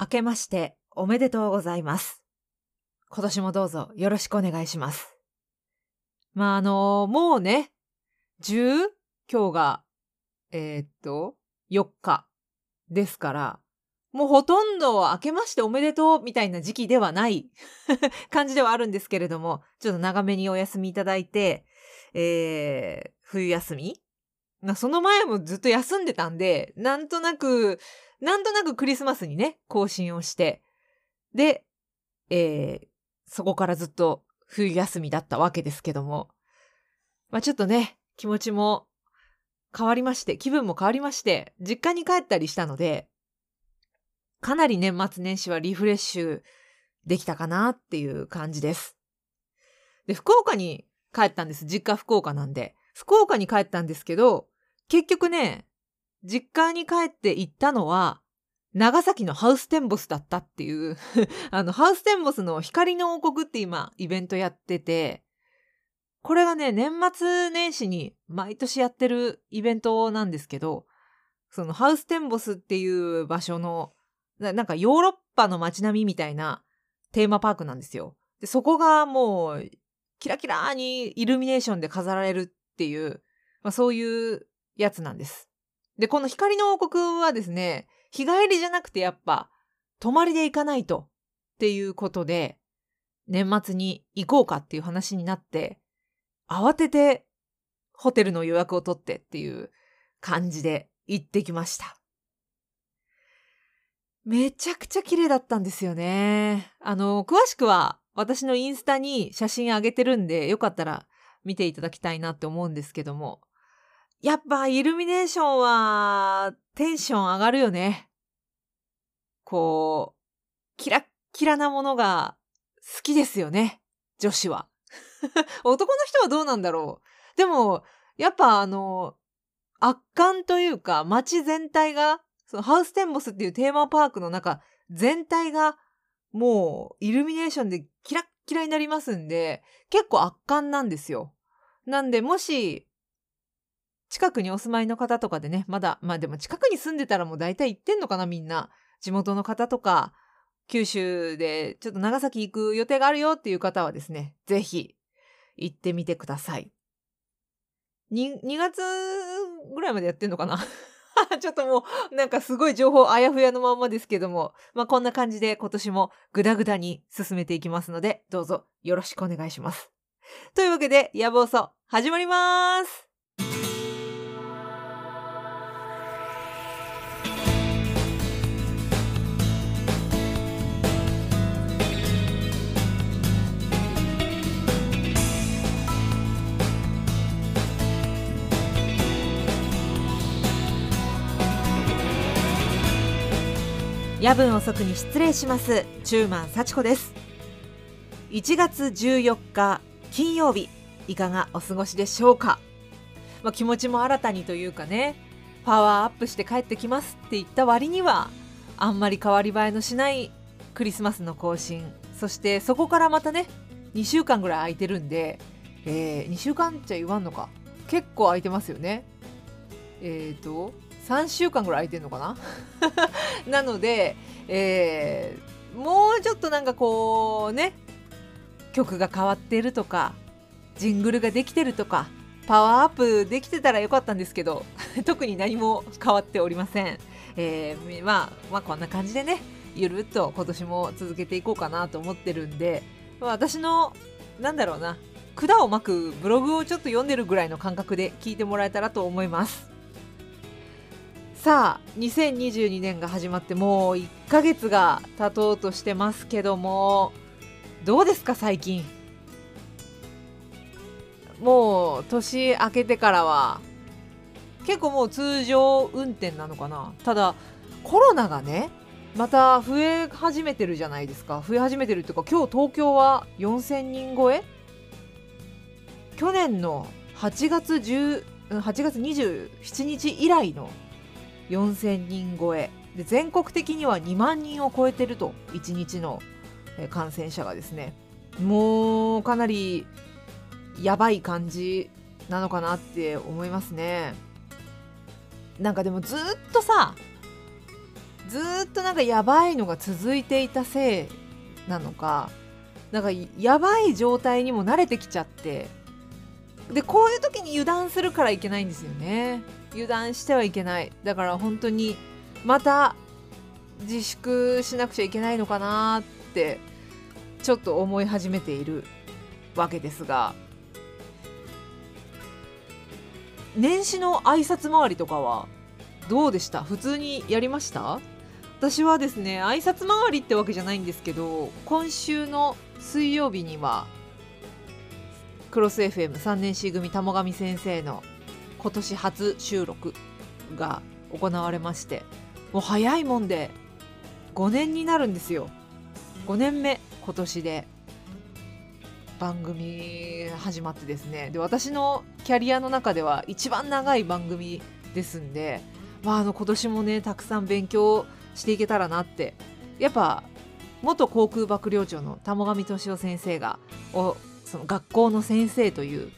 明けましておめでとうございます。今年もどうぞよろしくお願いします。まあ、あのもうね、10? 今日が、えーっと、4日ですから、もうほとんど明けましておめでとうみたいな時期ではない 感じではあるんですけれども、ちょっと長めにお休みいただいて、えー、冬休み？その前もずっと休んでたんで、なんとなく、なんとなくクリスマスにね、更新をして、で、えー、そこからずっと冬休みだったわけですけども、まあちょっとね、気持ちも変わりまして、気分も変わりまして、実家に帰ったりしたので、かなり年末年始はリフレッシュできたかなっていう感じです。で、福岡に帰ったんです。実家福岡なんで。福岡に帰ったんですけど、結局ね、実家に帰って行ったのは、長崎のハウステンボスだったっていう、あの、ハウステンボスの光の王国って今、イベントやってて、これがね、年末年始に毎年やってるイベントなんですけど、そのハウステンボスっていう場所の、ななんかヨーロッパの街並みみたいなテーマパークなんですよ。で、そこがもう、キラキラにイルミネーションで飾られるっていう、まあ、そういうやつなんです。で、この光の王国はですね、日帰りじゃなくてやっぱ、泊まりで行かないとっていうことで、年末に行こうかっていう話になって、慌ててホテルの予約を取ってっていう感じで行ってきました。めちゃくちゃ綺麗だったんですよね。あの、詳しくは私のインスタに写真あげてるんで、よかったら見ていただきたいなって思うんですけども。やっぱイルミネーションはテンション上がるよね。こう、キラッキラなものが好きですよね。女子は。男の人はどうなんだろう。でも、やっぱあの、圧巻というか街全体が、そのハウステンボスっていうテーマパークの中全体がもうイルミネーションでキラッキラになりますんで、結構圧巻なんですよ。なんで、もし、近くにお住まいの方とかでね、まだ、まあでも近くに住んでたらもう大体行ってんのかな、みんな。地元の方とか、九州でちょっと長崎行く予定があるよっていう方はですね、ぜひ行ってみてください。に 2, 月ぐらいまでやってんのかな？ちょっともうなんかすごい情報あやふやのまんまですけども、まあこんな感じで今年もグダグダに進めていきますので、どうぞよろしくお願いします。というわけで、野望そ始まります夜分遅くに失礼します。チューマン幸子です。1月14日金曜日いかがお過ごしでしょうか、まあ、気持ちも新たにというかねパワーアップして帰ってきますって言った割にはあんまり変わり映えのしないクリスマスの更新そしてそこからまたね2週間ぐらい空いてるんで、えー、2週間っちゃ言わんのか。結構空いてますよね。えっ、ー、と3週間ぐらい空いてんのかな？なので、えー、もうちょっとなんかこうね曲が変わってるとかジングルができてるとかパワーアップできてたらよかったんですけど 特に何も変わっておりません、えー、まあ、まあこんな感じでねゆるっと今年も続けていこうかなと思ってるんで、ま、私のなんだろうな管を巻くブログをちょっと読んでるぐらいの感覚で聞いてもらえたらと思います。さあ2022年が始まってもう1ヶ月が経とうとしてますけどもどうですか最近？もう年明けてからは。結構もう通常運転なのかな？ただコロナがねまた増え始めてるじゃないですか。増え始めてるっていうか今日東京は4000人超え？去年の8月10 8月27日以来の4000人超え。で全国的には2万人を超えてると1日の感染者がですね。もうかなりやばい感じなのかなって思いますね。なんかでもずっとさずっとなんかやばいのが続いていたせいなのかなんかやばい状態にも慣れてきちゃってでこういう時に油断するからいけないんですよね。油断してはいけない。だから本当にまた自粛しなくちゃいけないのかなってちょっと思い始めているわけですが年始の挨拶回りとかはどうでした？普通にやりました？私はですね挨拶回りってわけじゃないんですけど今週の水曜日にはクロス FM3 年 C 組玉上先生の今年初収録が行われましてもう早いもんで5年になるんですよ。5年目今年で。番組始まってですね。で私のキャリアの中では一番長い番組ですんで、まあ、あの今年もねたくさん勉強していけたらなって。やっぱ元航空幕僚長の玉上俊夫先生がおその学校の先生という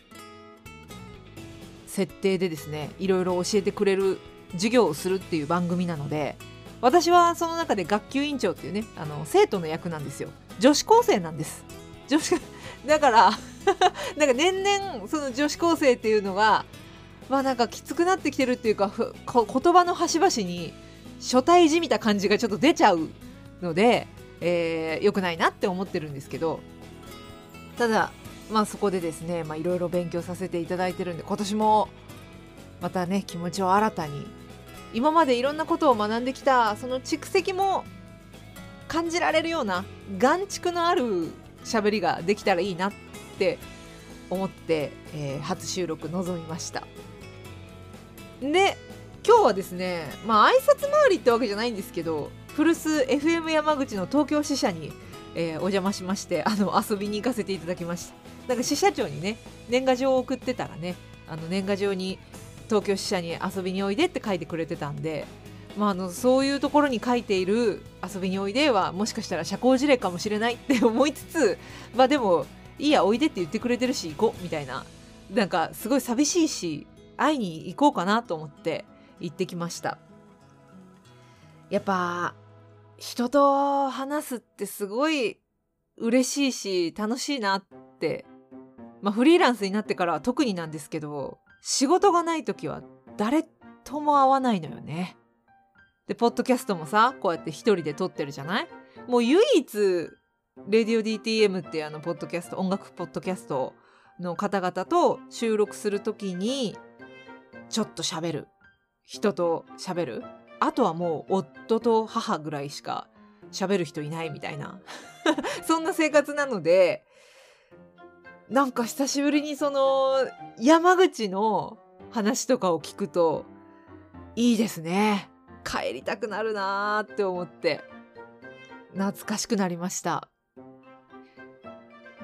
設定でですねいろいろ教えてくれる授業をするっていう番組なので私はその中で学級委員長っていうねあの生徒の役なんですよ。女子高生なんです。女子 だから なんか年々その女子高生っていうのがまあなんかきつくなってきてるっていうか言葉の端々に初対じみた感じがちょっと出ちゃうので、えー、よくないなって思ってるんですけどただまあそこでですねいろいろ勉強させていただいてるんで今年もまたね気持ちを新たに今までいろんなことを学んできたその蓄積も感じられるような眼蓄のある喋りができたらいいなって思って、えー、初収録臨みました。で今日はですねまあ挨拶回りってわけじゃないんですけど古巣 FM 山口の東京支社に、えー、お邪魔しましてあの遊びに行かせていただきました。なんか支社長にね年賀状を送ってたらねあの年賀状に東京支社に遊びにおいでって書いてくれてたんで、まあ、あのそういうところに書いている遊びにおいではもしかしたら社交辞令かもしれないって 思いつつまあでもいいやおいでって言ってくれてるし行こうみたいななんかすごい寂しいし会いに行こうかなと思って行ってきました。やっぱ人と話すってすごい嬉しいし楽しいなってまあフリーランスになってからは特になんですけど仕事がない時は誰とも会わないのよね。で、ポッドキャストもさ、こうやって一人で撮ってるじゃない？もう唯一、レディオ DTM ってあの、ポッドキャスト、音楽ポッドキャストの方々と収録する時に、ちょっと喋る。人と喋る。あとはもう夫と母ぐらいしか喋る人いないみたいな。そんな生活なので、なんか久しぶりにその山口の話とかを聞くといいですね。帰りたくなるなーって思って。懐かしくなりました。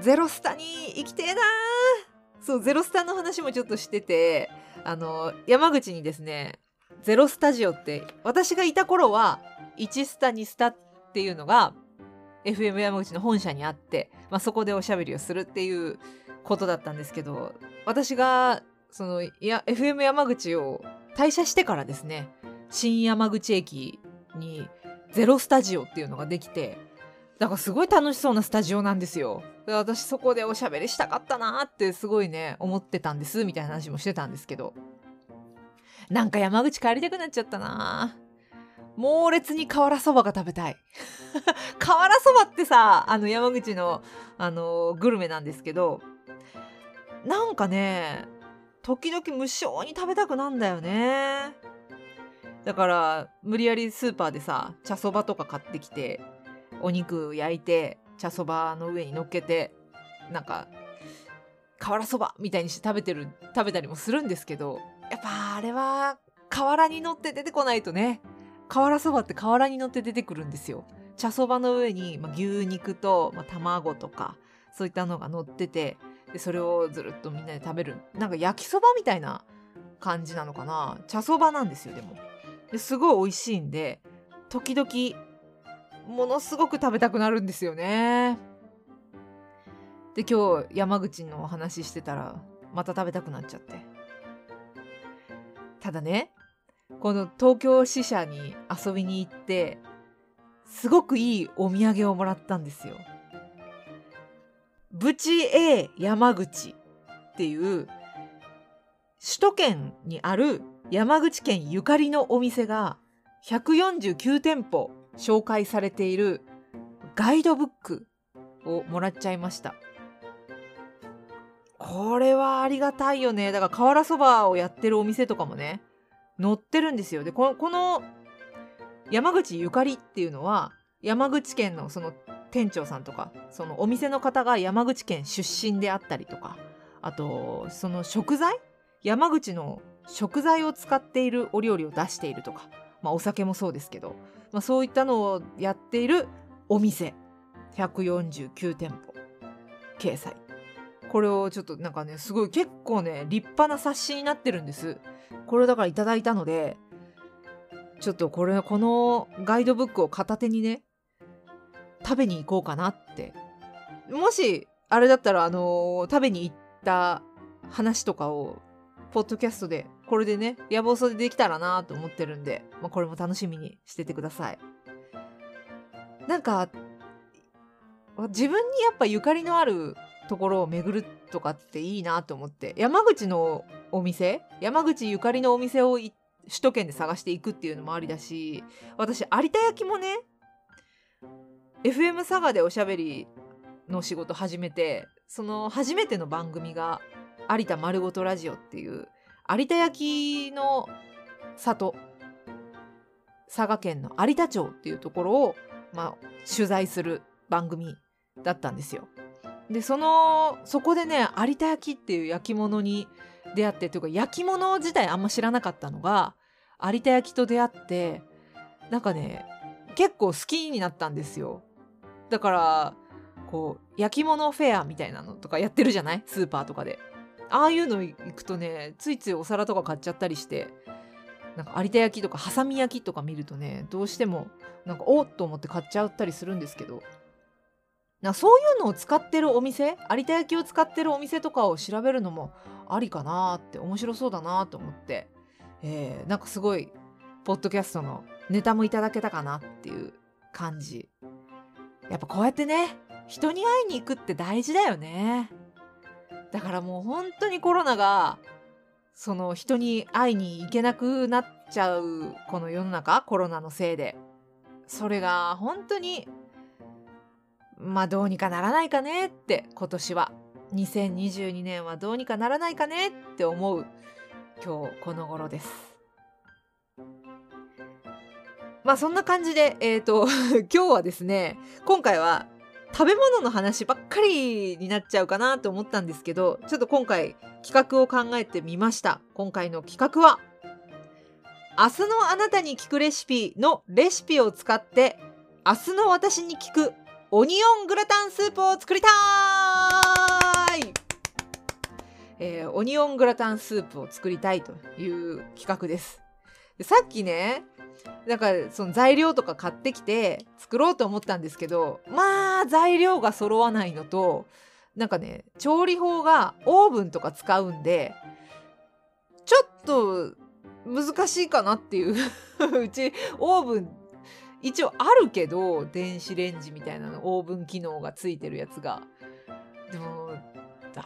ゼロスタに行きてえなー。そうゼロスタの話もちょっとしててあの山口にですねゼロスタジオって私がいた頃は1スタ2スタっていうのが FM 山口の本社にあって、まあ、そこでおしゃべりをするっていうことだったんですけど私がそのいや FM 山口を退社してからですね新山口駅にゼロスタジオっていうのができてだからすごい楽しそうなスタジオなんですよ。私そこでおしゃべりしたかったなってすごいね思ってたんですみたいな話もしてたんですけどなんか山口帰りたくなっちゃったなー猛烈に瓦そばが食べたい。瓦そばってさ、あの山口の、あのグルメなんですけど、なんかね、時々無性に食べたくなんだよね。だから、無理やりスーパーでさ、茶そばとか買ってきて、お肉焼いて、茶そばの上に乗っけて、なんか、瓦そばみたいにして食べてる、食べたりもするんですけど、やっぱあれは、瓦に乗って出てこないとね、瓦そばって瓦に乗って出てくるんですよ。茶そばの上に、まあ、牛肉と、まあ、卵とかそういったのが乗っててでそれをずっとみんなで食べる。なんか焼きそばみたいな感じなのかな。茶そばなんですよでも。ですごい美味しいんで時々ものすごく食べたくなるんですよね。で今日山口のお話ししてたらまた食べたくなっちゃって。ただねこの東京支社に遊びに行ってすごくいいお土産をもらったんですよ。ブチ A 山口っていう首都圏にある山口県ゆかりのお店が149店舗紹介されているガイドブックをもらっちゃいましたこれはありがたいよねだから瓦そばをやってるお店とかもね載ってるんですよ。でこの山口ゆかりっていうのは山口県のその店長さんとかそのお店の方が山口県出身であったりとかあとその食材山口の食材を使っているお料理を出しているとか、まあ、お酒もそうですけど、まあ、そういったのをやっているお店。149店舗。掲載。これをちょっとなんかねすごい結構ね立派な冊子になってるんです。これだからいただいたのでちょっとこれこのガイドブックを片手にね食べに行こうかなって。もしあれだったらあのー、食べに行った話とかをポッドキャストでこれでね野望そでできたらなと思ってるんで、まあ、これも楽しみにしててください。なんか自分にやっぱゆかりのあるところを巡るとかっていいなと思って山口のお店？山口ゆかりのお店を首都圏で探していくっていうのもありだし私有田焼もね FM 佐賀でおしゃべりの仕事始めてその初めての番組が「有田丸ごとラジオ」っていう有田焼の里佐賀県の有田町っていうところを、まあ、取材する番組だったんですよ。でそのそこでね有田焼っていう焼き物に出会ってというか焼き物自体あんま知らなかったのが有田焼と出会ってなんかね結構好きになったんですよ。だからこう焼き物フェアみたいなのとかやってるじゃない？スーパーとかで。ああいうの行くとねついついお皿とか買っちゃったりしてなんか有田焼とかハサミ焼きとか見るとねどうしてもなんかおっと思って買っちゃったりするんですけどなそういうのを使ってるお店有田焼を使ってるお店とかを調べるのもありかなって面白そうだなと思って、えー、なんかすごいポッドキャストのネタもいただけたかなっていう感じ。やっぱこうやってね人に会いに行くって大事だよね。だからもう本当にコロナがその人に会いに行けなくなっちゃうこの世の中コロナのせいで。それが本当にまあどうにかならないかねって今年は2022年はどうにかならないかねって思う今日この頃です。まあそんな感じで、えっ、ー、と今日はですね今回は食べ物の話ばっかりになっちゃうかなと思ったんですけどちょっと今回企画を考えてみました今回の企画は明日のあなたに聞くレシピのレシピを使って明日の私に聞くオニオングラタンスープを作りたい、えー、オニオングラタンスープを作りたいという企画です。でさっきねなんかその材料とか買ってきて作ろうと思ったんですけどまあ材料が揃わないのとなんかね調理法がオーブンとか使うんでちょっと難しいかなっていう うちオーブン一応あるけど電子レンジみたいなのオーブン機能がついてるやつが。でも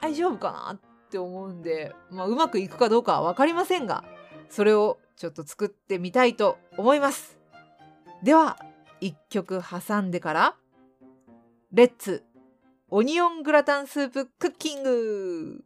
大丈夫かなって思うんで、まあ、うまくいくかどうかは分かりませんがそれをちょっと作ってみたいと思います。では1曲挟んでからレッツオニオングラタンスープクッキング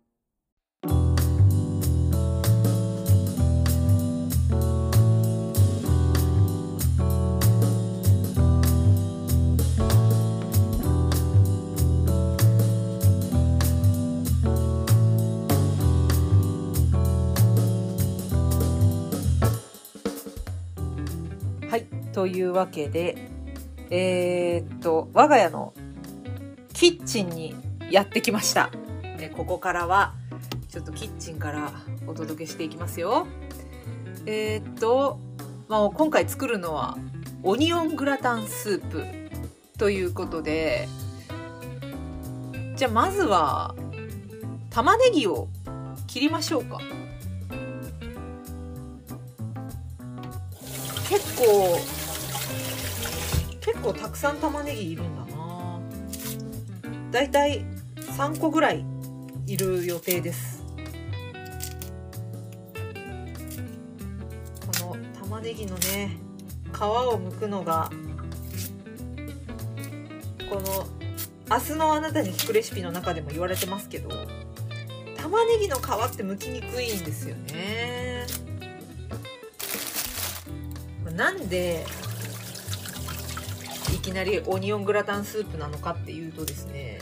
というわけで、えー、っと、我が家のキッチンにやってきました。でここからは、ちょっとキッチンからお届けしていきますよ。えー、っと、まあ、今回作るのは、オニオングラタンスープということで、じゃあまずは、玉ねぎを切りましょうか。結構結構たくさん玉ねぎいるんだな。だいたい3個ぐらいいる予定です。この玉ねぎのね皮を剥くのがこの明日のあなたに聞くレシピの中でも言われてますけど玉ねぎの皮って剥きにくいんですよね。なんでいきなりオニオングラタンスープなのかっていうとですね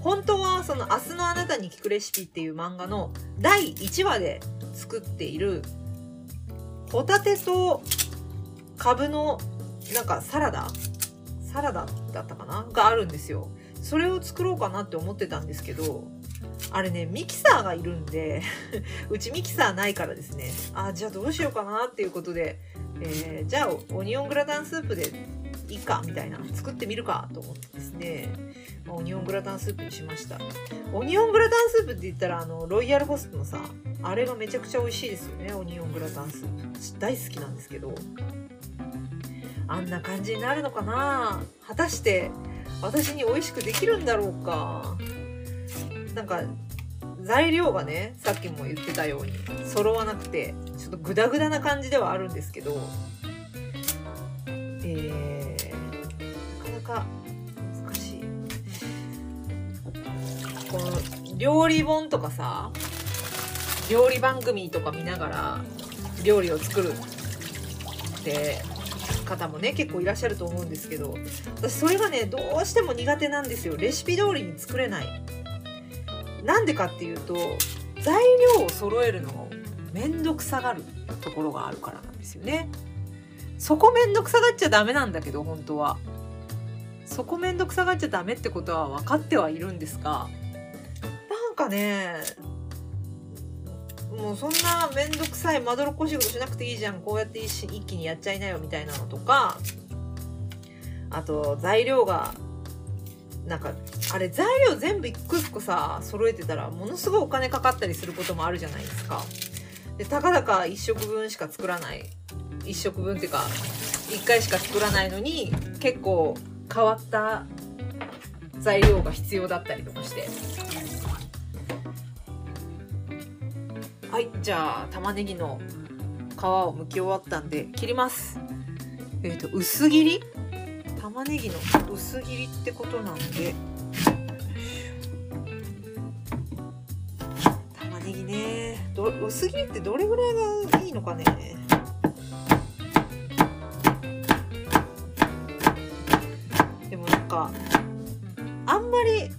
本当はその「明日のあなたに聞くレシピ」っていう漫画の第1話で作っているホタテとカブのなんかサラダサラダだったかな？があるんですよ。それを作ろうかなって思ってたんですけどあれねミキサーがいるんで うちミキサーないからですね。あじゃあどうしようかなっていうことで、えー、じゃあオニオングラタンスープでいいかみたいな作ってみるかと思ってですね。オニオングラタンスープにしました。オニオングラタンスープって言ったらあのロイヤルホストのさあれがめちゃくちゃ美味しいですよね。オニオングラタンスープ。大好きなんですけど。あんな感じになるのかな？果たして私に美味しくできるんだろうか？なんか材料がねさっきも言ってたように揃わなくてちょっとグダグダな感じではあるんですけど。えー、この料理本とかさ料理番組とか見ながら料理を作るって方もね結構いらっしゃると思うんですけど私それがねどうしても苦手なんですよ。レシピ通りに作れない。なんでかっていうと材料を揃えるのめんどくさがるところがあるからなんですよね。そこめんどくさがっちゃダメなんだけど本当は。そこめんどくさがっちゃダメってことは分かってはいるんですがかねもうそんな面倒くさいまどろっこしいことしなくていいじゃんこうやって一気にやっちゃいなよみたいなのとかあと材料がなんかあれ材料全部一個一個さ揃えてたらものすごいお金かかったりすることもあるじゃないですか。でたかだか1食分しか作らない1食分っていうか1回しか作らないのに結構変わった材料が必要だったりとかしてはいじゃあ玉ねぎの皮を剥き終わったんで切ります。えっ、ー、と薄切り？玉ねぎの薄切りってことなんで。玉ねぎね。ど薄切りってどれぐらいがいいのかね？でもなんかあんまり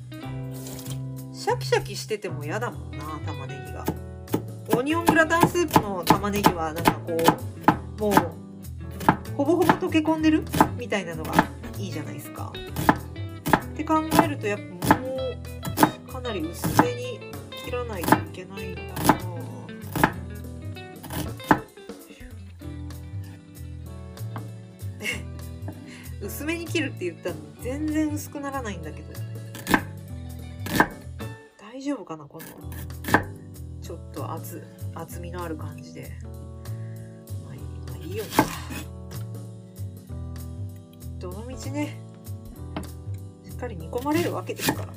シャキシャキしてても嫌だもんな玉ねぎが。オニオングラタンスープの玉ねぎはなんかこうもうほぼほぼ溶け込んでるみたいなのがいいじゃないですか。って考えるとやっぱもうかなり薄めに切らないといけないのかな。薄めに切るって言ったら全然薄くならないんだけど大丈夫かなこのちょっと厚厚みのある感じで。まあいい,、まあ、いいよ。などのみちね。しっかり煮込まれるわけですから。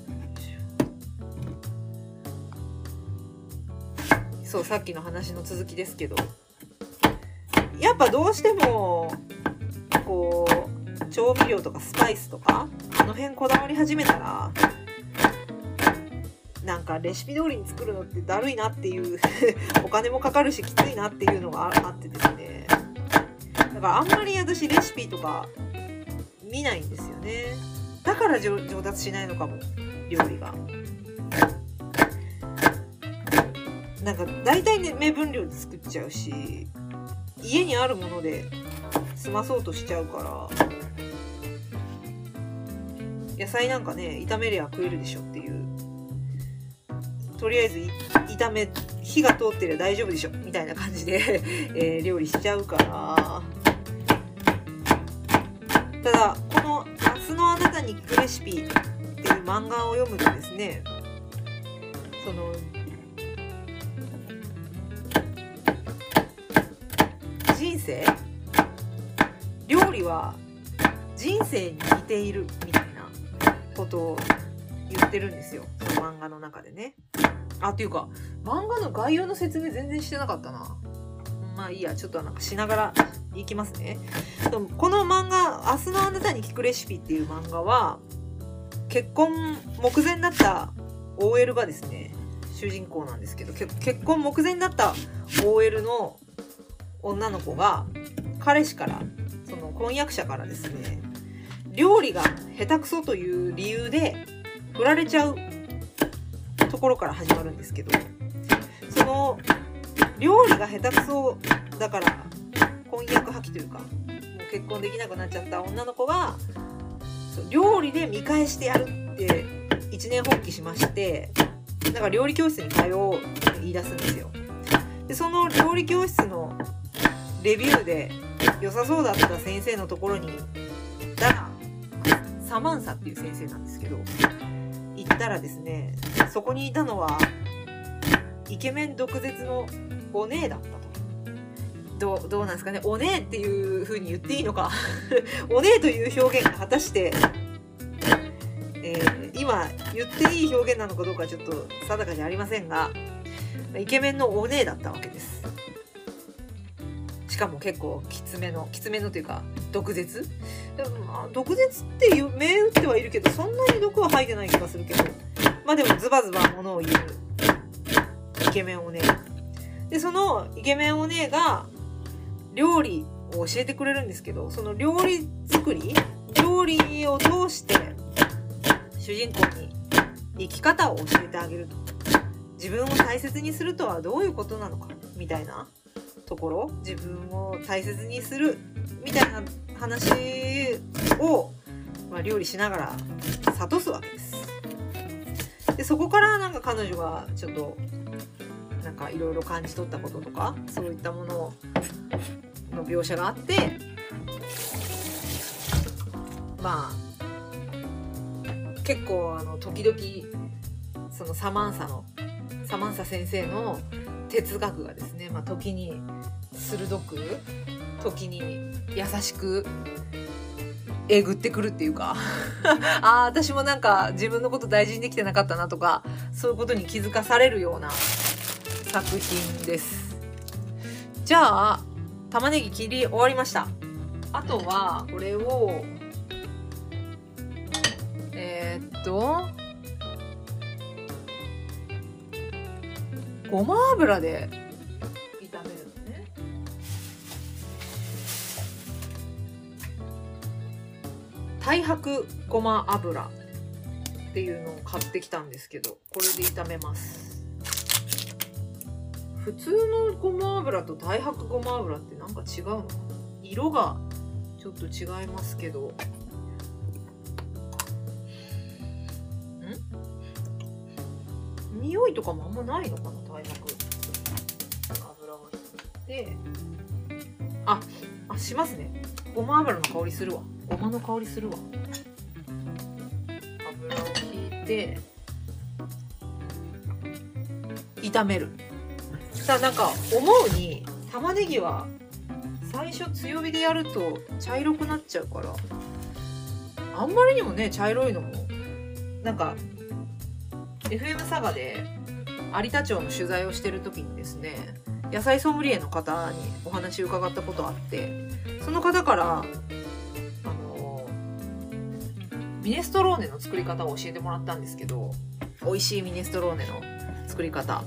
そうさっきの話の続きですけど。やっぱどうしてもこう調味料とかスパイスとかあの辺こだわり始めたらなんかレシピ通りに作るのってだるいなっていう お金もかかるしきついなっていうのがあってですね。だからあんまり私レシピとか見ないんですよね。だから上達しないのかも料理が。なんか大体ね目分量で作っちゃうし家にあるもので済まそうとしちゃうから野菜なんかね炒めりゃ食えるでしょっていうとりあえず炒め火が通ってりゃ大丈夫でしょ。みたいな感じで えー、料理しちゃうからただこの「夏のあなたに聞くレシピ」っていう漫画を読むとですねその人生？料理は人生に似ているみたいなことを言ってるんですよ。その漫画の中でね。あっていうか漫画の概要の説明全然してなかったな。まあいいやちょっとなんかしながらいきますね。この漫画「明日のあなたに聞くレシピ」っていう漫画は結婚目前だった OL がですね主人公なんですけど結婚目前だった OL の女の子が彼氏からその婚約者からですね料理が下手くそという理由で振られちゃうところから始まるんですけどその料理が下手くそだから婚約破棄というかもう結婚できなくなっちゃった女の子が料理で見返してやるって一年発起しましてなんか料理教室に通うって言い出すんですよ。でその料理教室のレビューで良さそうだった先生のところに行ったらサマンサっていう先生なんですけどたらですねそこにいたのはイケメン毒舌のお姉だったと。どうどうなんですかねお姉っていう風に言っていいのか お姉という表現が果たして、えー、今言っていい表現なのかどうかちょっと定かじゃありませんがイケメンのお姉だったわけですしかも結構きつめのきつめのというか毒舌でもまあ毒舌って銘打ってはいるけどそんなに毒は吐いてない気がするけど。まあでもズバズバものを言うイケメンお姉でそのイケメンお姉が料理を教えてくれるんですけどその料理作り料理を通して主人公に生き方を教えてあげると。自分を大切にするとはどういうことなのかみたいなところ。自分を大切にするみたいな話を、まあ、料理しながら諭すわけです。でそこからなんか彼女がちょっとなんかいろいろ感じ取ったこととかそういったものの描写があってまあ結構あの時々そのサマンサのサマンサ先生の哲学がですね、まあ、時に鋭く時に優しくえぐってくるっていうか ああ私もなんか自分のこと大事にできてなかったなとかそういうことに気づかされるような作品です。じゃあ玉ねぎ切り終わりました。あとはこれをえー、っとごま油で太白ごま油っていうのを買ってきたんですけどこれで炒めます。普通のごま油と太白ごま油ってなんか違うのかな？色がちょっと違いますけど。ん？匂いとかもあんまないのかな？太白油はでああしますね。ごま油の香りするわ。ごまの香りするわ。油を引いて炒める。さあなんか思うに玉ねぎは最初強火でやると茶色くなっちゃうからあんまりにもね茶色いのもなんか FM 佐賀で有田町の取材をしてる時にですね野菜ソムリエの方にお話伺ったことあってその方からミネストローネの作り方を教えてもらったんですけど美味しいミネストローネの作り方。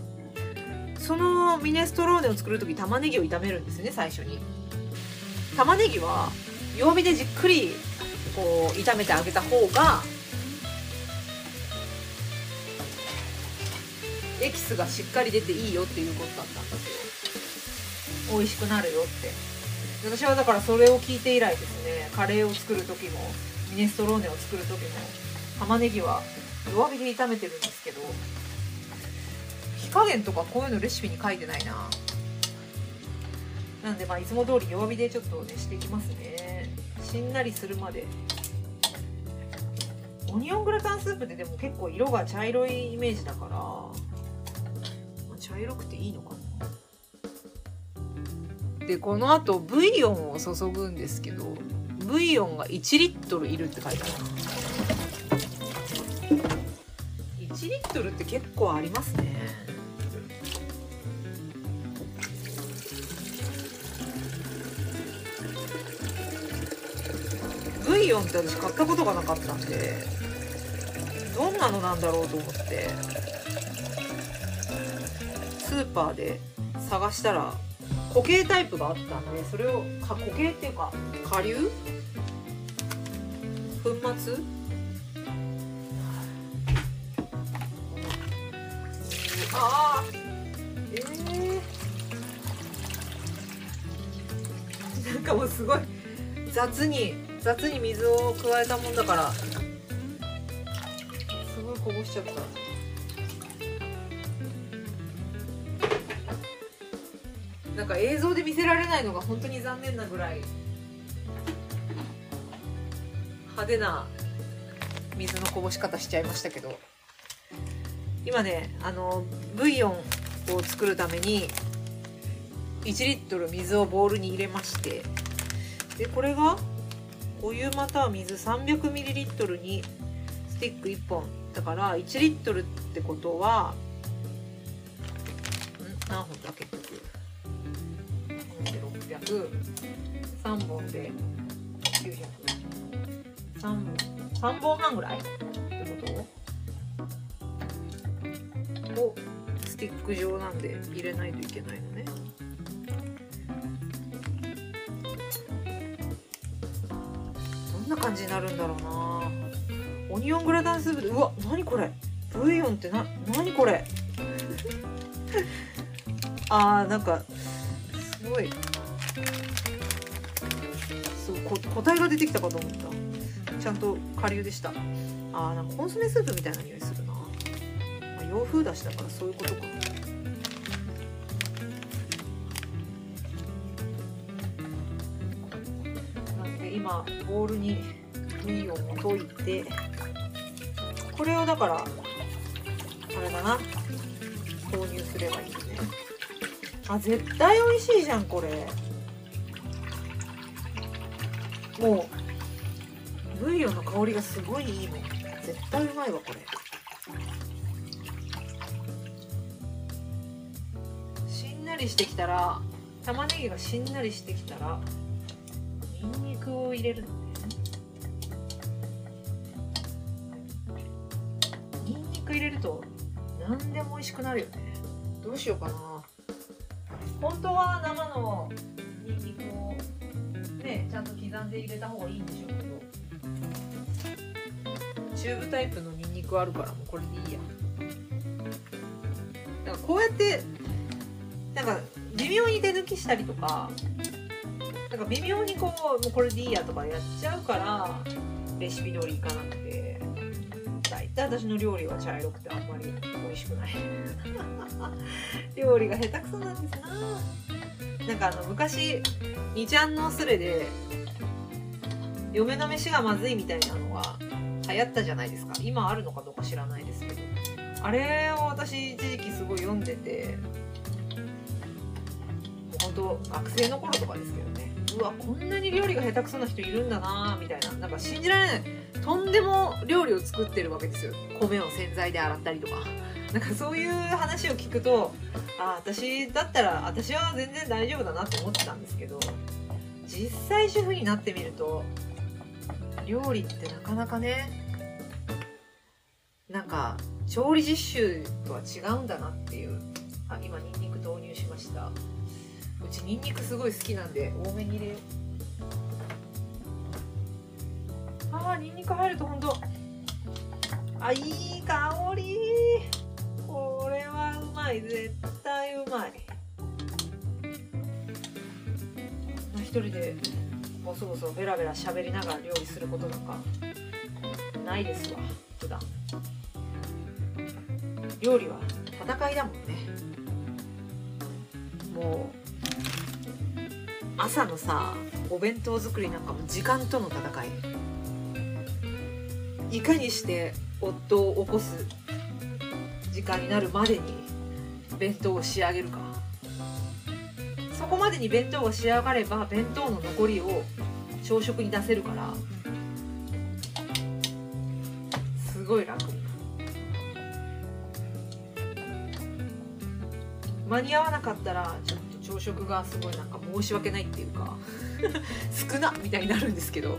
そのミネストローネを作る時玉ねぎを炒めるんですね最初に。玉ねぎは弱火でじっくりこう炒めてあげた方がエキスがしっかり出ていいよっていうことだったんですよ。美味しくなるよって。私はだからそれを聞いて以来ですねカレーを作る時もミネストローネを作る時も玉ねぎは弱火で炒めてるんですけど火加減とかこういうのレシピに書いてないな。なんでまあいつも通り弱火でちょっとねしていきますね。しんなりするまで。オニオングラタンスープってでも結構色が茶色いイメージだから、まあ、茶色くていいのかな。でこのあとブイヨンを注ぐんですけどブイヨンが1リットルいるって書いてある。1リットルって結構ありますね。ブイヨンって私買ったことがなかったんでどんなのなんだろうと思ってスーパーで探したら固形タイプがあったんでそれをか固形っていうか顆粒粉末？ああええー、なんかもうすごい雑に雑に水を加えたもんだからすごいこぼしちゃった。なんか映像で見せられないのが本当に残念なぐらい。派手な水のこぼし方しちゃいましたけど。今ねあのブイヨンを作るために1リットル水をボウルに入れまして。でこれがお湯または水 300ml にスティック1本。だから1リットルってことはん？何本だっけ？300、本で900、3本、3本半ぐらいってことをスティック状なんで入れな。いといけないのね。どんな感じになるんだろうな。オニオングラタンスープでうわ何これ？ブイヨンってな何これ？あーなんかすごい。そうこ個体が出てきたかと思った。ちゃんと顆粒でした。あーなんかコンソメスープみたいな匂いするな、まあ、洋風だしだからそういうことか。なんで今ボウルにブイヨンを溶いてこれをだからあれだな。投入すればいいね。あ絶対美味しいじゃんこれ。香りがすごいいいもん。絶対うまいわこれしん。なりしてきたら玉ねぎがしん。なりしてきたらにん。にくを入れるのねにん。にく入れると何でも美味しくなるよねどうしようかな本当は生のにん。にくをねちゃん。と刻ん。で入れた方がいいん。でしょうけどチューブタイプのにんにくあるからもうこれでいいや。だかこうやってなんか微妙に手抜きしたりとかなんか微妙にこうもうこれでいいやとかやっちゃうからレシピ通りいかなくて。大体私の料理は茶色くてあんまり美味しくない。料理が下手くそなんですな。なんかあの昔2ちゃんのスレで嫁の飯がまずいみたいなのが流行ったじゃないですか。今あるのかどうか知らないですけど。あれを私一時期すごい読んでて本当学生の頃とかですけどね。うわこんなに料理が下手くそな人いるんだなみたいな。なんか信じられない。とんでも料理を作ってるわけですよ。米を洗剤で洗ったりとか。なんかそういう話を聞くとああ私だったら私は全然大丈夫だなって思ってたんですけど実際主婦になってみると料理ってなかなかねなんか調理実習とは違うんだなっていうあ今ニンニク投入しました。うちニンニクすごい好きなんで多めに入れよあーニンニク入るとほんとあいい香り。これはうまい。絶対うまい。一人でボソボソベラベラ喋りながら料理することなんかないですわ普段。料理は戦いだもんね。もう朝のさお弁当作りなんかも時間との戦い。いかにして夫を起こす時間になるまでに弁当を仕上げるか。こまでに弁当が仕上がれば弁当の残りを朝食に出せるからすごい楽。間に合わなかったらちょっと朝食がすごいなんか申し訳ないっていうか 少なみたいになるんですけど。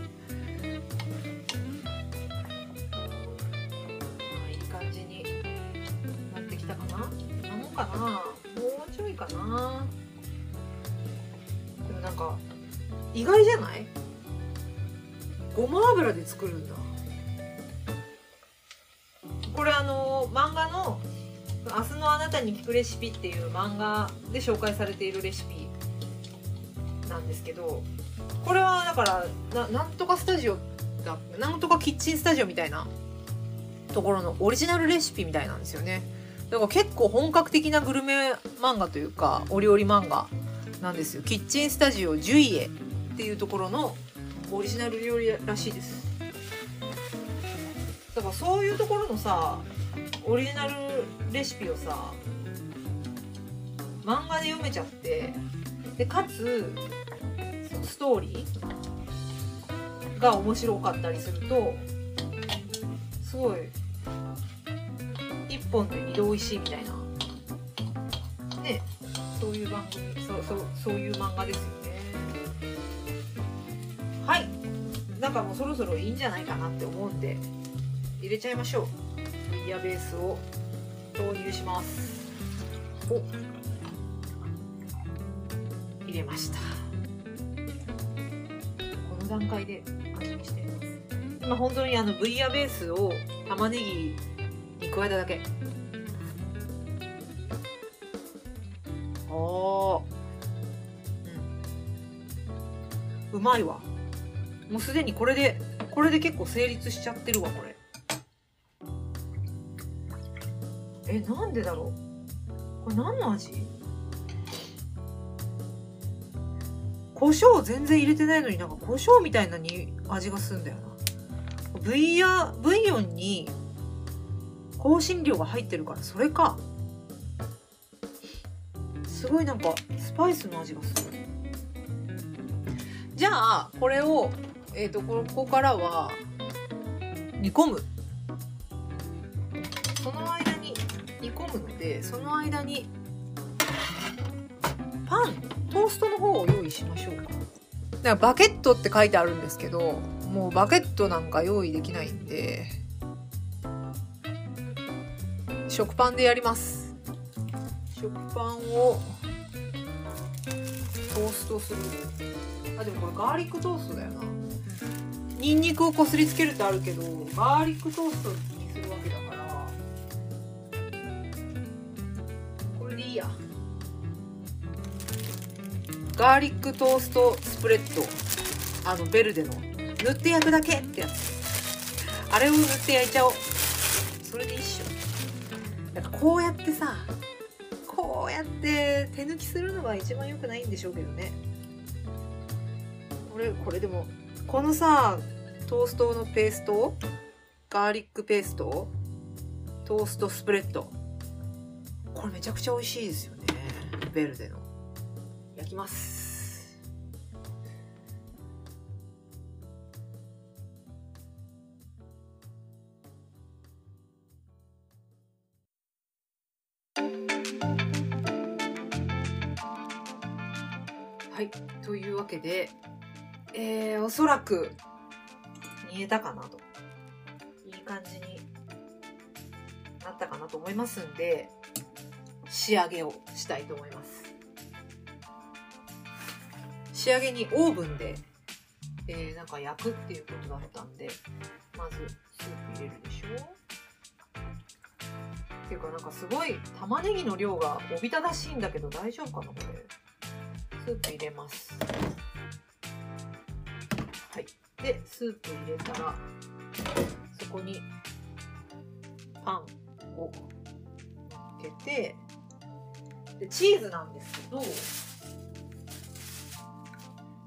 作るんだ。これあの漫画の「明日のあなたに聞くレシピ」っていう漫画で紹介されているレシピなんですけどこれはだからななんとかスタジオだなんとかキッチンスタジオみたいなところのオリジナルレシピみたいなんですよね。だから結構本格的なグルメ漫画というかお料理漫画なんですよ。キッチンスタジオジュイエっていうところのオリジナル料理らしいです。からそういうところのさオリジナルレシピをさ漫画で読めちゃってでかつそのストーリーが面白かったりするとすごい一本で二度おいしいみたいな。ねそういう番組そうそうそういう漫画ですよね。はい。なんかもうそろそろいいんじゃないかなって思うんで。入れちゃいましょう。ブイヤベースを投入します。お。入れました。この段階で味見しています。今本当にあのブイヤベースを玉ねぎに加えただけ。おー。うん。うまいわ。もうすでにこれでこれで結構成立しちゃってるわこれえなんでだろう？これ何の味？胡椒全然入れてないのになんか胡椒みたいなに味がするんだよな。ブイヤブイヨンに香辛料が入ってるからそれか。すごいなんかスパイスの味がする。じゃあこれをえっ、ー、とここからは煮込む。でその間にパントーストの方を用意しましょうか。だからバケットって書いてあるんですけどもうバケットなんか用意できないんで食パンでやります。食パンをトーストする。あでもこれガーリックトーストだよな。ニンニクをこすりつけるってあるけどガーリックトーストにするわけだいや。ガーリックトーストスプレッド。あのベルデの。塗って焼くだけってやつ。あれを塗って焼いちゃおう。それでいいっしょなんかこうやってさこうやって手抜きするのが一番良くないんでしょうけどね。これこれでもこのさトーストのペーストガーリックペーストトーストスプレッド。これめちゃくちゃ美味しいですよね。ベルデの。焼きます。はい。というわけでえー、おそらく煮えたかなと。いい感じになったかなと思いますんで仕上げをしたいと思います。仕上げにオーブンで、えー、なんか焼くっていうことだったんでまずスープ入れるでしょ。っていうかなんかすごい玉ねぎの量がおびただしいんだけど大丈夫かなこれ。スープ入れます。はい。でスープ入れたらそこにパンを乗っけてでチーズなんですけど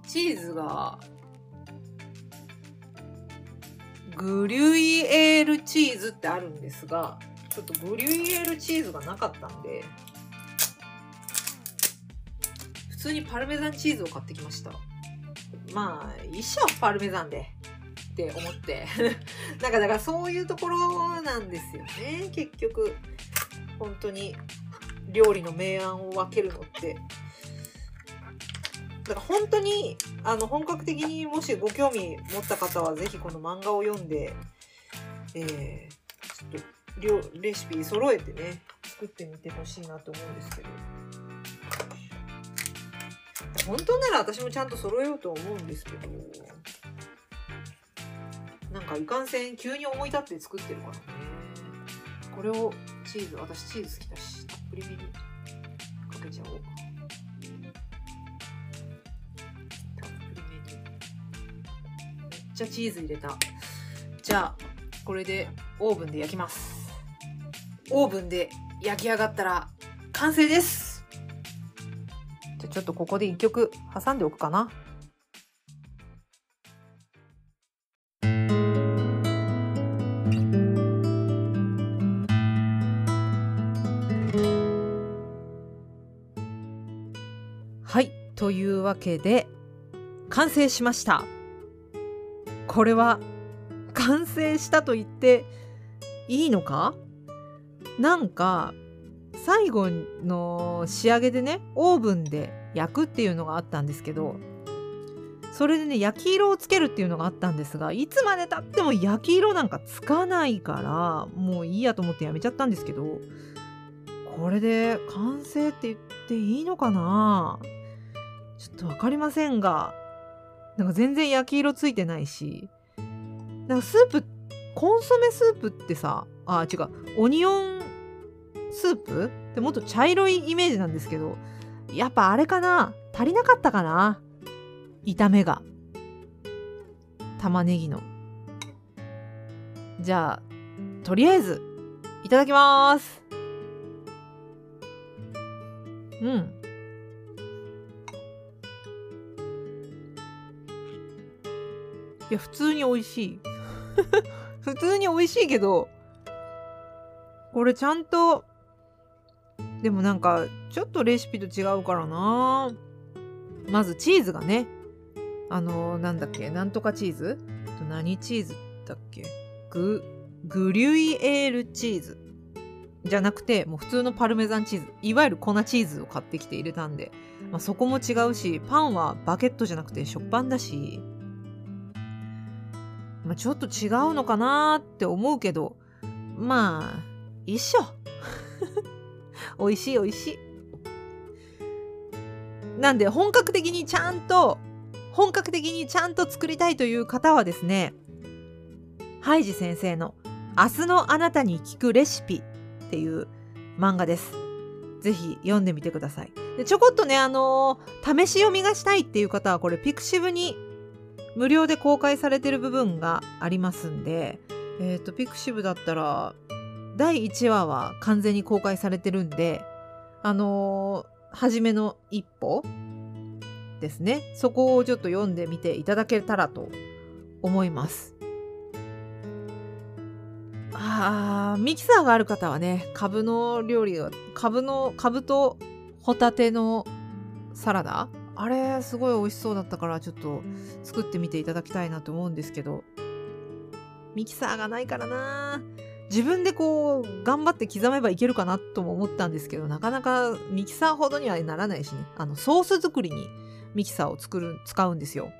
チーズがグリュイエールチーズってあるんですがちょっとグリュイエールチーズがなかったんで普通にパルメザンチーズを買ってきました。まあ一緒パルメザンでって思って。なんかだからそういうところなんですよね結局。本当に。料理の明暗を分けるのってだから本当にあの本格的にもしご興味持った方は是非この漫画を読んで、えー、ちょっとレシピ揃えてね作ってみてほしいなと思うんですけど。本当なら私もちゃんと揃えようと思うんですけどなんかいかんせん急に思い立って作ってるからね。これをチーズ私チーズ好きだし。っぷりめにかけちゃおう。たっぷりめにめっちゃチーズ入れた。じゃあこれでオーブンで焼きます。オーブンで焼き上がったら完成です。じゃあちょっとここで一曲挟んでおくかな。はい。というわけで完成しました。これは完成したと言っていいのか？なんか最後の仕上げでねオーブンで焼くっていうのがあったんですけどそれでね焼き色をつけるっていうのがあったんですがいつまでたっても焼き色なんかつかないからもういいやと思ってやめちゃったんですけどこれで完成って言っていいのかな？ちょっと分かりませんが。なんか全然焼き色ついてないし。なんかスープコンソメスープってさあ違う。オニオンスープってもっと茶色いイメージなんですけどやっぱあれかな？足りなかったかな？炒めが。玉ねぎの。じゃあとりあえずいただきます。うん。いや普通に美味しい。普通に美味しいけどこれちゃんとでもなんかちょっとレシピと違うからな。まずチーズがね。あのなんだっけなんとかチーズ？何チーズだっけ？ググリュイエールチーズ。じゃなくてもう普通のパルメザンチーズいわゆる粉チーズを買ってきて入れたんで、まあ、そこも違うしパンはバケットじゃなくて食パンだしまあ、ちょっと違うのかなって思うけど、まあ、一緒。美味しい美味しい。なんで本格的にちゃんと、本格的にちゃんと作りたいという方はですね、ハイジ先生の明日のあなたに聞くレシピっていう漫画です。ぜひ読んでみてください。でちょこっとね、あのー、試し読みがしたいっていう方はこれピクシブに無料で公開されてる部分がありますんで、えっ、ー、と、ピクシブだったら、第1話は完全に公開されてるんで、あのー、初めの一歩ですね。そこをちょっと読んでみていただけたらと思います。あ、ミキサーがある方はね、株の料理が、株の、株とホタテのサラダ？あれすごい美味しそうだったからちょっと作ってみていただきたいなと思うんですけど。ミキサーがないからな。自分でこう頑張って刻めばいけるかなとも思ったんですけどなかなかミキサーほどにはならないしね。あのソース作りにミキサーを作る使うんですよ。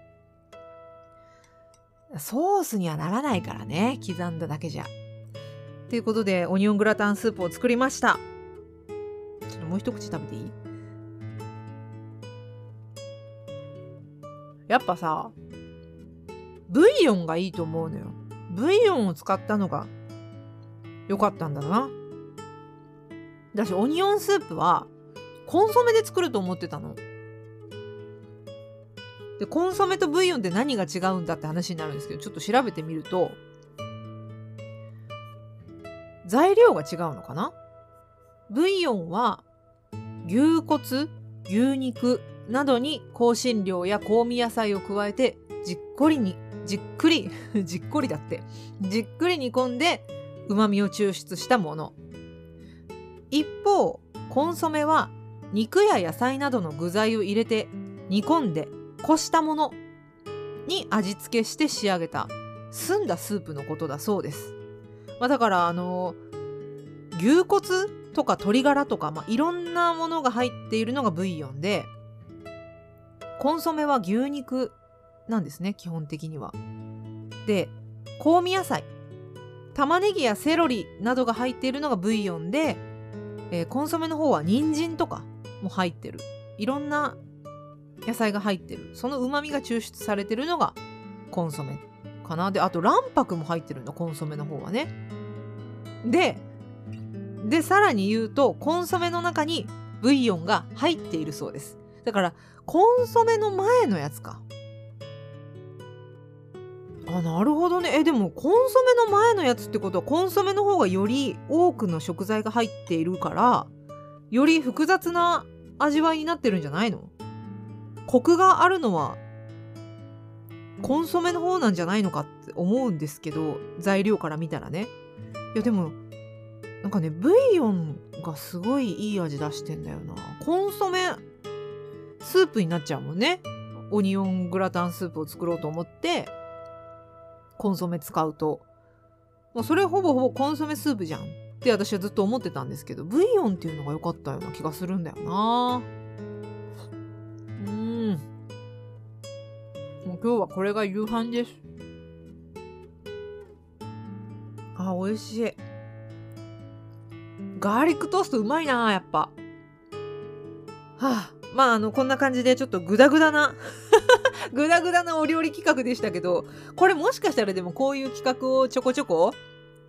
ソースにはならないからね刻んだだけじゃ。ということでオニオングラタンスープを作りましたちょっともう一口食べていい？やっぱさ、ブイヨンがいいと思うのよ。ブイヨンを使ったのが良かったんだな。だし、オニオンスープはコンソメで作ると思ってたの。で、コンソメとブイヨンって何が違うんだって話になるんですけど、ちょっと調べてみると、材料が違うのかな？ブイヨンは牛骨、牛肉、などに香辛料や香味野菜を加えてじっくりに じっくりじっくりだってじっくり煮込んでうまみを抽出したもの一方コンソメは肉や野菜などの具材を入れて煮込んでこしたものに味付けして仕上げた澄んだスープのことだそうです。まあ、だからあの牛骨とか鶏ガラとか、まあ、いろんなものが入っているのがブイヨンでコンソメは牛肉なんですね基本的には。で香味野菜玉ねぎやセロリなどが入っているのがブイヨンで、えー、コンソメの方は人参とかも入ってる。いろんな野菜が入ってる。そのうまみが抽出されてるのがコンソメ。かな。であと卵白も入ってるんだコンソメの方はね。ででさらに言うとコンソメの中にブイヨンが入っているそうです。だからコンソメの前のやつか。あなるほどね。えでもコンソメの前のやつってことはコンソメの方がより多くの食材が入っているからより複雑な味わいになってるんじゃないの？コクがあるのはコンソメの方なんじゃないのかって思うんですけど材料から見たらね。いやでもなんかねブイヨンがすごいいい味出してんだよな。コンソメスープになっちゃうもんね。オニオングラタンスープを作ろうと思ってコンソメ使うと。もうそれほぼほぼコンソメスープじゃんって私はずっと思ってたんですけどブイヨンっていうのが良かったような気がするんだよなもう今日はこれが夕飯です。あ美味しい。ガーリックトーストうまいなやっぱ。はあまああのこんな感じでちょっとグダグダな グダグダなお料理企画でしたけどこれもしかしたらでもこういう企画をちょこちょこ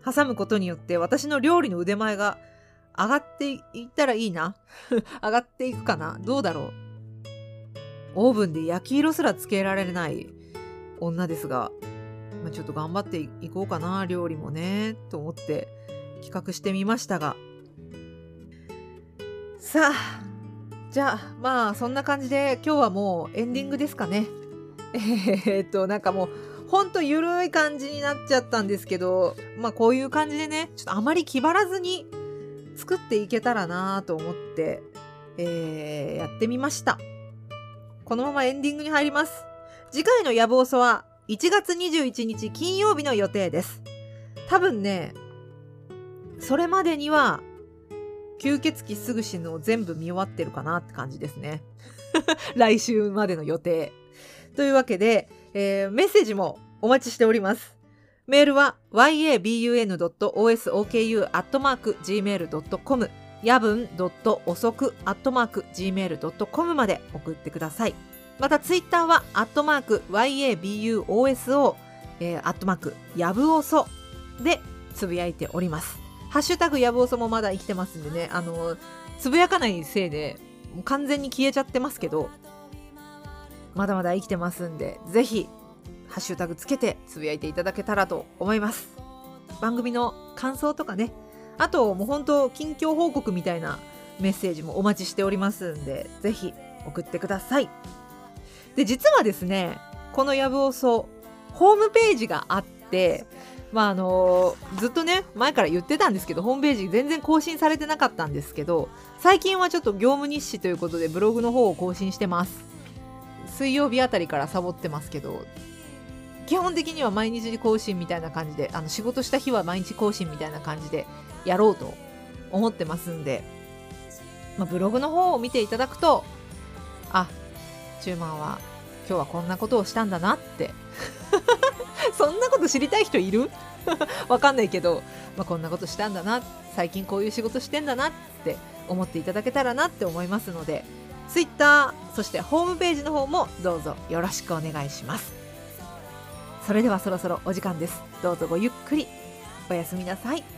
挟むことによって私の料理の腕前が上がっていったらいいな。上がっていくかな。どうだろう。オーブンで焼き色すらつけられない女ですが、まあ、ちょっと頑張っていこうかな料理もねと思って企画してみましたがさあじゃあまあそんな感じで今日はもうエンディングですかね えー、っとなんかもうほんとゆるい感じになっちゃったんですけど、まあこういう感じでね、ちょっとあまり気張らずに作っていけたらなと思って、えー、やってみました。このままエンディングに入ります。次回の野望そは1月21日金曜日の予定です。多分ね、それまでには吸血鬼すぐ死ぬを全部見終わってるかなって感じですね。来週までの予定。というわけで、えー、メッセージもお待ちしております。メールは yabun.osoku.gmail.com やぶん遅くアットマーク .gmail.com まで送ってください。またツイッターはアットマーク yabuoso えー、アットマークやぶおそでつぶやいております。ハッシュタグやぶおそもまだ生きてますんでね、あの、つぶやかないせいで完全に消えちゃってますけど、まだまだ生きてますんで、ぜひ、ハッシュタグつけてつぶやいていただけたらと思います。番組の感想とかね、あともう本当近況報告みたいなメッセージもお待ちしておりますんで、ぜひ送ってください。で、実はですね、このやぶおそ、ホームページがあって、まああのずっとね前から言ってたんですけどホームページ全然更新されてなかったんですけど最近はちょっと業務日誌ということでブログの方を更新してます水曜日あたりからサボってますけど基本的には毎日更新みたいな感じであの仕事した日は毎日更新みたいな感じでやろうと思ってますんで、まあ、ブログの方を見ていただくとあ中満は今日はこんなことをしたんだなって。そんなこと知りたい人いる？わかんないけど、まあ、こんなことしたんだな最近こういう仕事してんだなって思っていただけたらなって思いますので Twitter そしてホームページの方もどうぞよろしくお願いします。それではそろそろお時間です。どうぞごゆっくり。おやすみなさい。